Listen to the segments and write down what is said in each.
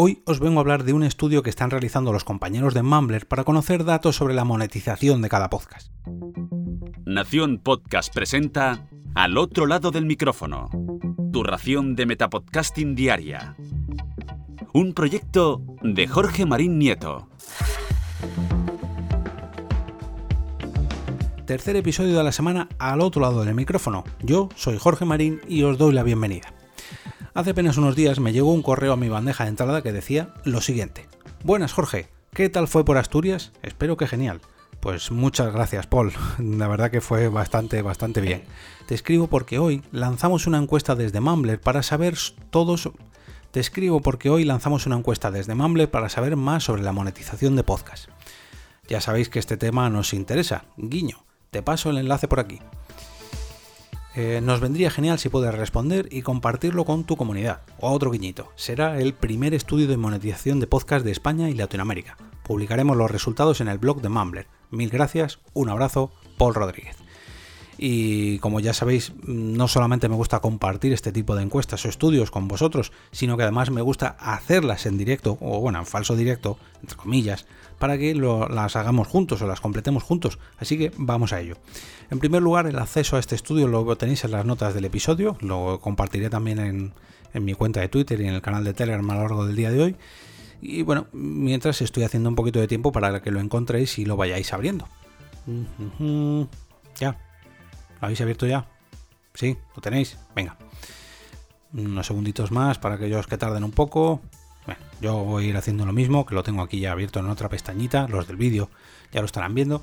Hoy os vengo a hablar de un estudio que están realizando los compañeros de Mumbler para conocer datos sobre la monetización de cada podcast. Nación Podcast presenta Al otro lado del micrófono, tu ración de Metapodcasting diaria. Un proyecto de Jorge Marín Nieto. Tercer episodio de la semana al otro lado del micrófono. Yo soy Jorge Marín y os doy la bienvenida. Hace apenas unos días me llegó un correo a mi bandeja de entrada que decía lo siguiente. Buenas Jorge, ¿qué tal fue por Asturias? Espero que genial. Pues muchas gracias Paul, la verdad que fue bastante, bastante bien. Te escribo porque hoy lanzamos una encuesta desde Mumbler para saber todos... Te escribo porque hoy lanzamos una encuesta desde Mumbler para saber más sobre la monetización de podcast. Ya sabéis que este tema nos interesa, guiño, te paso el enlace por aquí. Eh, nos vendría genial si puedes responder y compartirlo con tu comunidad. O otro guiñito. Será el primer estudio de monetización de podcast de España y Latinoamérica. Publicaremos los resultados en el blog de Mumbler. Mil gracias, un abrazo, Paul Rodríguez. Y como ya sabéis, no solamente me gusta compartir este tipo de encuestas o estudios con vosotros, sino que además me gusta hacerlas en directo, o bueno, en falso directo, entre comillas, para que las hagamos juntos o las completemos juntos. Así que vamos a ello. En primer lugar, el acceso a este estudio lo tenéis en las notas del episodio, lo compartiré también en, mi cuenta de Twitter y en el canal de Telegram a lo largo del día de hoy. Y bueno, mientras estoy haciendo un poquito de tiempo para que lo encontréis y lo vayáis abriendo. Ya, ¿Lo habéis abierto ya? ¿Sí? ¿Lo tenéis? Venga. Unos segunditos más para aquellos que tarden un poco. Yo voy a ir haciendo lo mismo, que lo tengo aquí ya abierto en otra pestañita. Los del vídeo ya lo estarán viendo.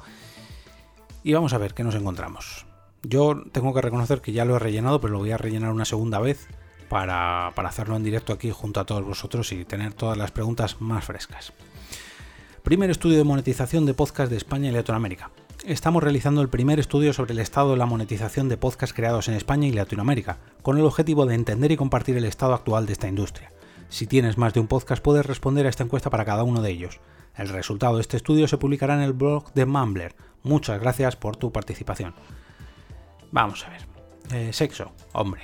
Y vamos a ver qué nos encontramos. Yo tengo que reconocer que ya lo he rellenado, pero lo voy a rellenar una segunda vez para, para hacerlo en directo aquí junto a todos vosotros y tener todas las preguntas más frescas. Primer estudio de monetización de podcast de España y Latinoamérica estamos realizando el primer estudio sobre el estado de la monetización de podcasts creados en España y Latinoamérica, con el objetivo de entender y compartir el estado actual de esta industria. Si tienes más de un podcast puedes responder a esta encuesta para cada uno de ellos. El resultado de este estudio se publicará en el blog de Mumbler. Muchas gracias por tu participación. Vamos a ver. Eh, sexo, hombre.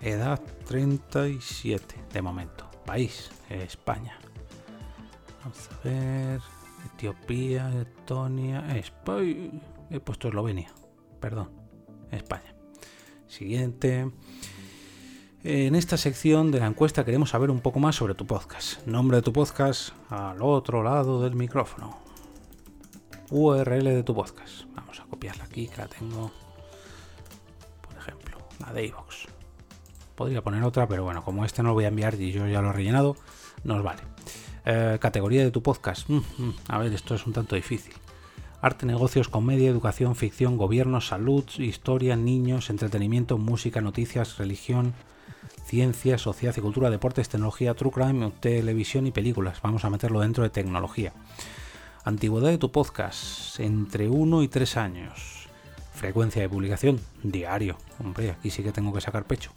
Edad 37 de momento. País, España. Vamos a ver. Etiopía, Estonia, España. He puesto Eslovenia, perdón, España. Siguiente. En esta sección de la encuesta queremos saber un poco más sobre tu podcast. Nombre de tu podcast al otro lado del micrófono. URL de tu podcast. Vamos a copiarla aquí, que la tengo. Por ejemplo, la de iVox. Podría poner otra, pero bueno, como este no lo voy a enviar y yo ya lo he rellenado, nos vale. Eh, categoría de tu podcast. Mm, mm, a ver, esto es un tanto difícil. Arte, negocios, comedia, educación, ficción, gobierno, salud, historia, niños, entretenimiento, música, noticias, religión, ciencia, sociedad y cultura, deportes, tecnología, true crime, televisión y películas. Vamos a meterlo dentro de tecnología. Antigüedad de tu podcast, entre 1 y 3 años. Frecuencia de publicación, diario. Hombre, aquí sí que tengo que sacar pecho.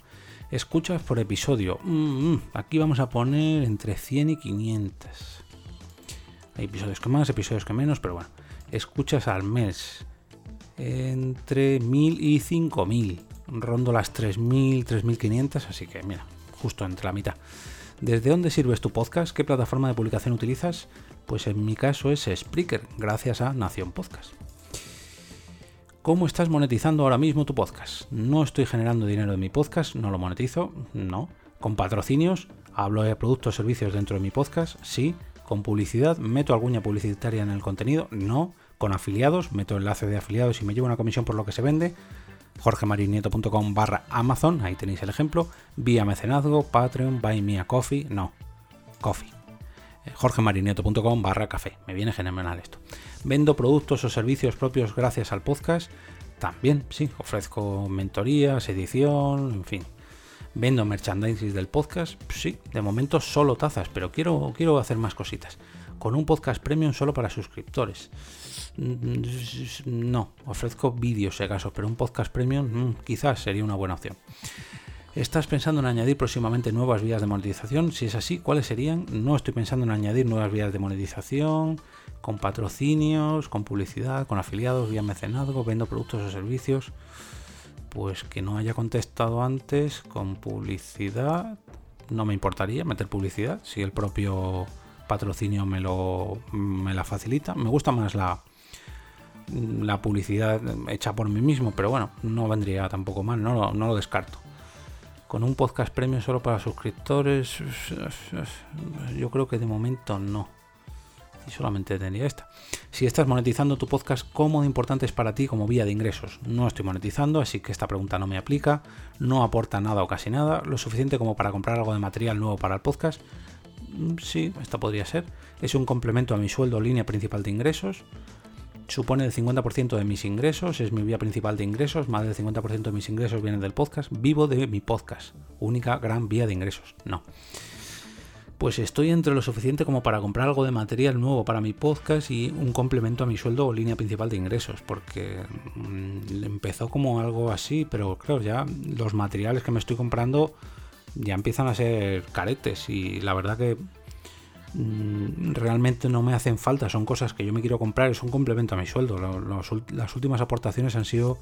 Escuchas por episodio. Mm, mm, aquí vamos a poner entre 100 y 500. Hay episodios que más, episodios que menos, pero bueno. Escuchas al mes. Entre 1000 y 5000. Rondo las 3000, 3500, así que mira, justo entre la mitad. ¿Desde dónde sirves tu podcast? ¿Qué plataforma de publicación utilizas? Pues en mi caso es Spreaker, gracias a Nación Podcast. ¿Cómo estás monetizando ahora mismo tu podcast? No estoy generando dinero de mi podcast, no lo monetizo, no. Con patrocinios, hablo de productos o servicios dentro de mi podcast, sí. Con publicidad, meto alguna publicitaria en el contenido, no. Con afiliados, meto enlace de afiliados y me llevo una comisión por lo que se vende. jorgemarinieto.com barra Amazon, ahí tenéis el ejemplo. Vía mecenazgo, Patreon, Buy Me a Coffee, no. Coffee. Eh, jorgemarinieto.com barra café. Me viene fenomenal esto. Vendo productos o servicios propios gracias al podcast. También, sí, ofrezco mentorías, edición, en fin. Vendo merchandising del podcast. Sí, de momento solo tazas, pero quiero, quiero hacer más cositas. Con un podcast premium solo para suscriptores. Mm, no, ofrezco vídeos si acaso, pero un podcast premium mm, quizás sería una buena opción. ¿Estás pensando en añadir próximamente nuevas vías de monetización? Si es así, ¿cuáles serían? No estoy pensando en añadir nuevas vías de monetización con patrocinios, con publicidad, con afiliados, vía mecenazgo, vendo productos o servicios. Pues que no haya contestado antes con publicidad. no me importaría meter publicidad si el propio patrocinio me lo me la facilita. Me gusta más la la publicidad hecha por mí mismo, pero bueno, no vendría tampoco mal, no, no lo descarto. Con un podcast premio solo para suscriptores, yo creo que de momento no y solamente tendría esta. Si estás monetizando tu podcast, ¿cómo de importante es para ti como vía de ingresos? No estoy monetizando, así que esta pregunta no me aplica, no aporta nada o casi nada, lo suficiente como para comprar algo de material nuevo para el podcast. Sí, esta podría ser. Es un complemento a mi sueldo o línea principal de ingresos. Supone el 50% de mis ingresos, es mi vía principal de ingresos, más del 50% de mis ingresos vienen del podcast. Vivo de mi podcast, única gran vía de ingresos. No pues estoy entre lo suficiente como para comprar algo de material nuevo para mi podcast y un complemento a mi sueldo o línea principal de ingresos, porque mm, empezó como algo así, pero claro, ya los materiales que me estoy comprando ya empiezan a ser caretes y la verdad que mm, realmente no me hacen falta, son cosas que yo me quiero comprar, es un complemento a mi sueldo. las últimas aportaciones han sido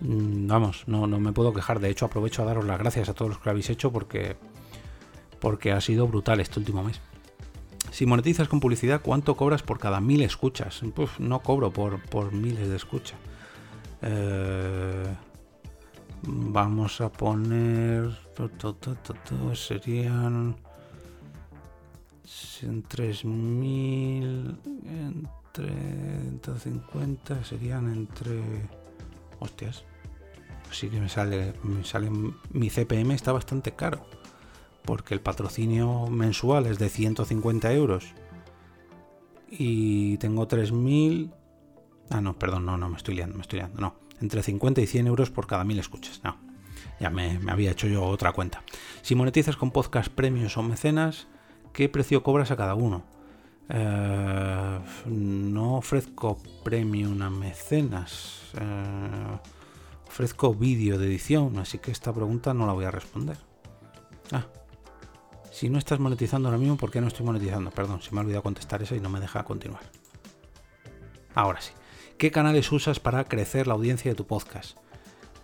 mm, vamos, no, no me puedo quejar. De hecho, aprovecho a daros las gracias a todos los que lo habéis hecho porque porque ha sido brutal este último mes. Si monetizas con publicidad, ¿cuánto cobras por cada mil escuchas? Pues no cobro por, por miles de escuchas. Eh, vamos a poner... Serían... En 3.000... Entre 150 serían entre... Hostias. Sí que me sale, me sale... Mi CPM está bastante caro porque el patrocinio mensual es de 150 euros y tengo 3.000... Ah, no, perdón, no, no, me estoy liando, me estoy liando, no. Entre 50 y 100 euros por cada 1000 escuchas, no. Ya me, había hecho yo otra cuenta. Si monetizas con podcast premios o mecenas, ¿qué precio cobras a cada uno? Eh, no ofrezco premium a mecenas. Eh, ofrezco vídeo de edición, así que esta pregunta no la voy a responder. Ah, si no estás monetizando ahora mismo, ¿por qué no estoy monetizando? Perdón, se me ha olvidado contestar eso y no me deja continuar. Ahora sí. ¿Qué canales usas para crecer la audiencia de tu podcast?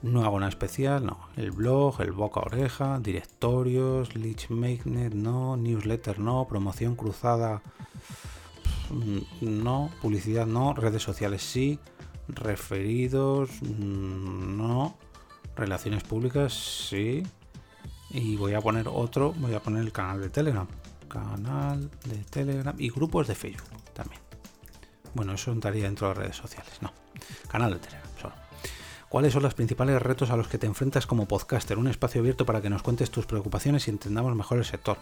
No hago nada especial, no. El blog, el boca oreja, directorios, lead magnet, no, newsletter, no, promoción cruzada, no, publicidad, no, redes sociales, sí, referidos, no, relaciones públicas, sí, y voy a poner otro, voy a poner el canal de Telegram. Canal de Telegram y grupos de Facebook. Bueno, eso entraría dentro de redes sociales, no. Canal de Telegram, solo. ¿Cuáles son los principales retos a los que te enfrentas como podcaster? Un espacio abierto para que nos cuentes tus preocupaciones y entendamos mejor el sector.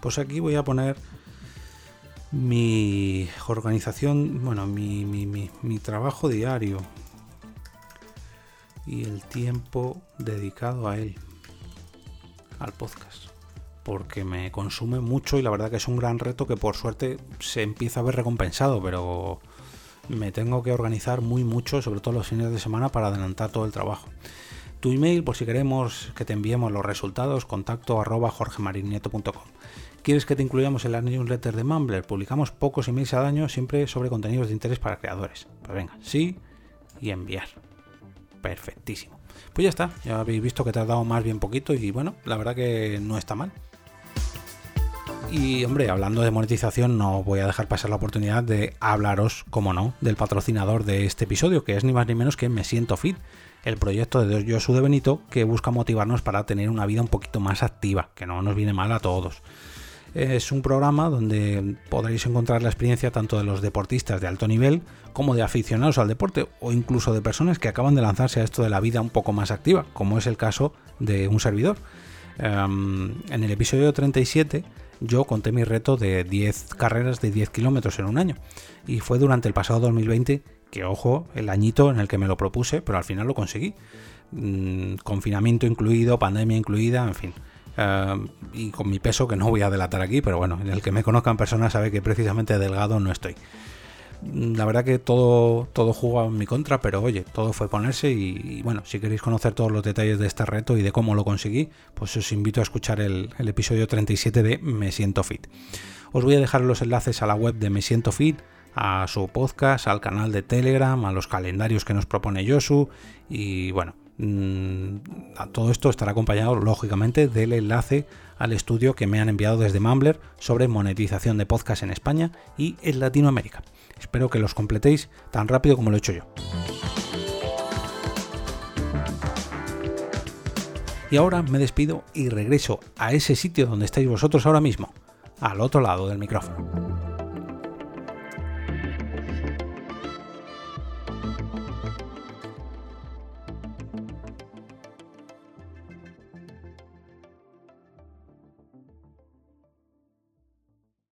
Pues aquí voy a poner mi organización, bueno, mi, mi trabajo diario y el tiempo dedicado a él al podcast. Porque me consume mucho y la verdad que es un gran reto que por suerte se empieza a ver recompensado, pero me tengo que organizar muy mucho, sobre todo los fines de semana, para adelantar todo el trabajo. Tu email, por si queremos que te enviemos los resultados, contacto arroba jorgemarinieto.com. ¿Quieres que te incluyamos en la newsletter de Mumbler? Publicamos pocos emails al año, siempre sobre contenidos de interés para creadores. Pues venga, sí y enviar. Perfectísimo. Pues ya está, ya habéis visto que he tardado más bien poquito y bueno, la verdad que no está mal. Y hombre, hablando de monetización, no voy a dejar pasar la oportunidad de hablaros, como no, del patrocinador de este episodio, que es ni más ni menos que Me Siento Fit, el proyecto de Josu de Benito que busca motivarnos para tener una vida un poquito más activa, que no nos viene mal a todos. Es un programa donde podréis encontrar la experiencia tanto de los deportistas de alto nivel como de aficionados al deporte o incluso de personas que acaban de lanzarse a esto de la vida un poco más activa, como es el caso de un servidor. Em, en el episodio 37 yo conté mi reto de 10 carreras de 10 kilómetros en un año. Y fue durante el pasado 2020 que ojo el añito en el que me lo propuse pero al final lo conseguí. Mm, confinamiento incluido pandemia incluida en fin. Em, y con mi peso, que no voy a delatar aquí, pero bueno, el que me conozca en persona sabe que precisamente delgado no estoy. La verdad que todo, todo jugó en mi contra, pero oye, todo fue ponerse y, bueno, si queréis conocer todos los detalles de este reto y de cómo lo conseguí, pues os invito a escuchar el, el episodio 37 de Me Siento Fit. Os voy a dejar los enlaces a la web de Me Siento Fit, a su podcast, al canal de Telegram, a los calendarios que nos propone Yosu y bueno, Mm, todo esto estará acompañado, lógicamente, del enlace al estudio que me han enviado desde Mumbler sobre monetización de podcast en España y en Latinoamérica. Espero que los completéis tan rápido como lo he hecho yo. Y ahora me despido y regreso a ese sitio donde estáis vosotros ahora mismo, al otro lado del micrófono.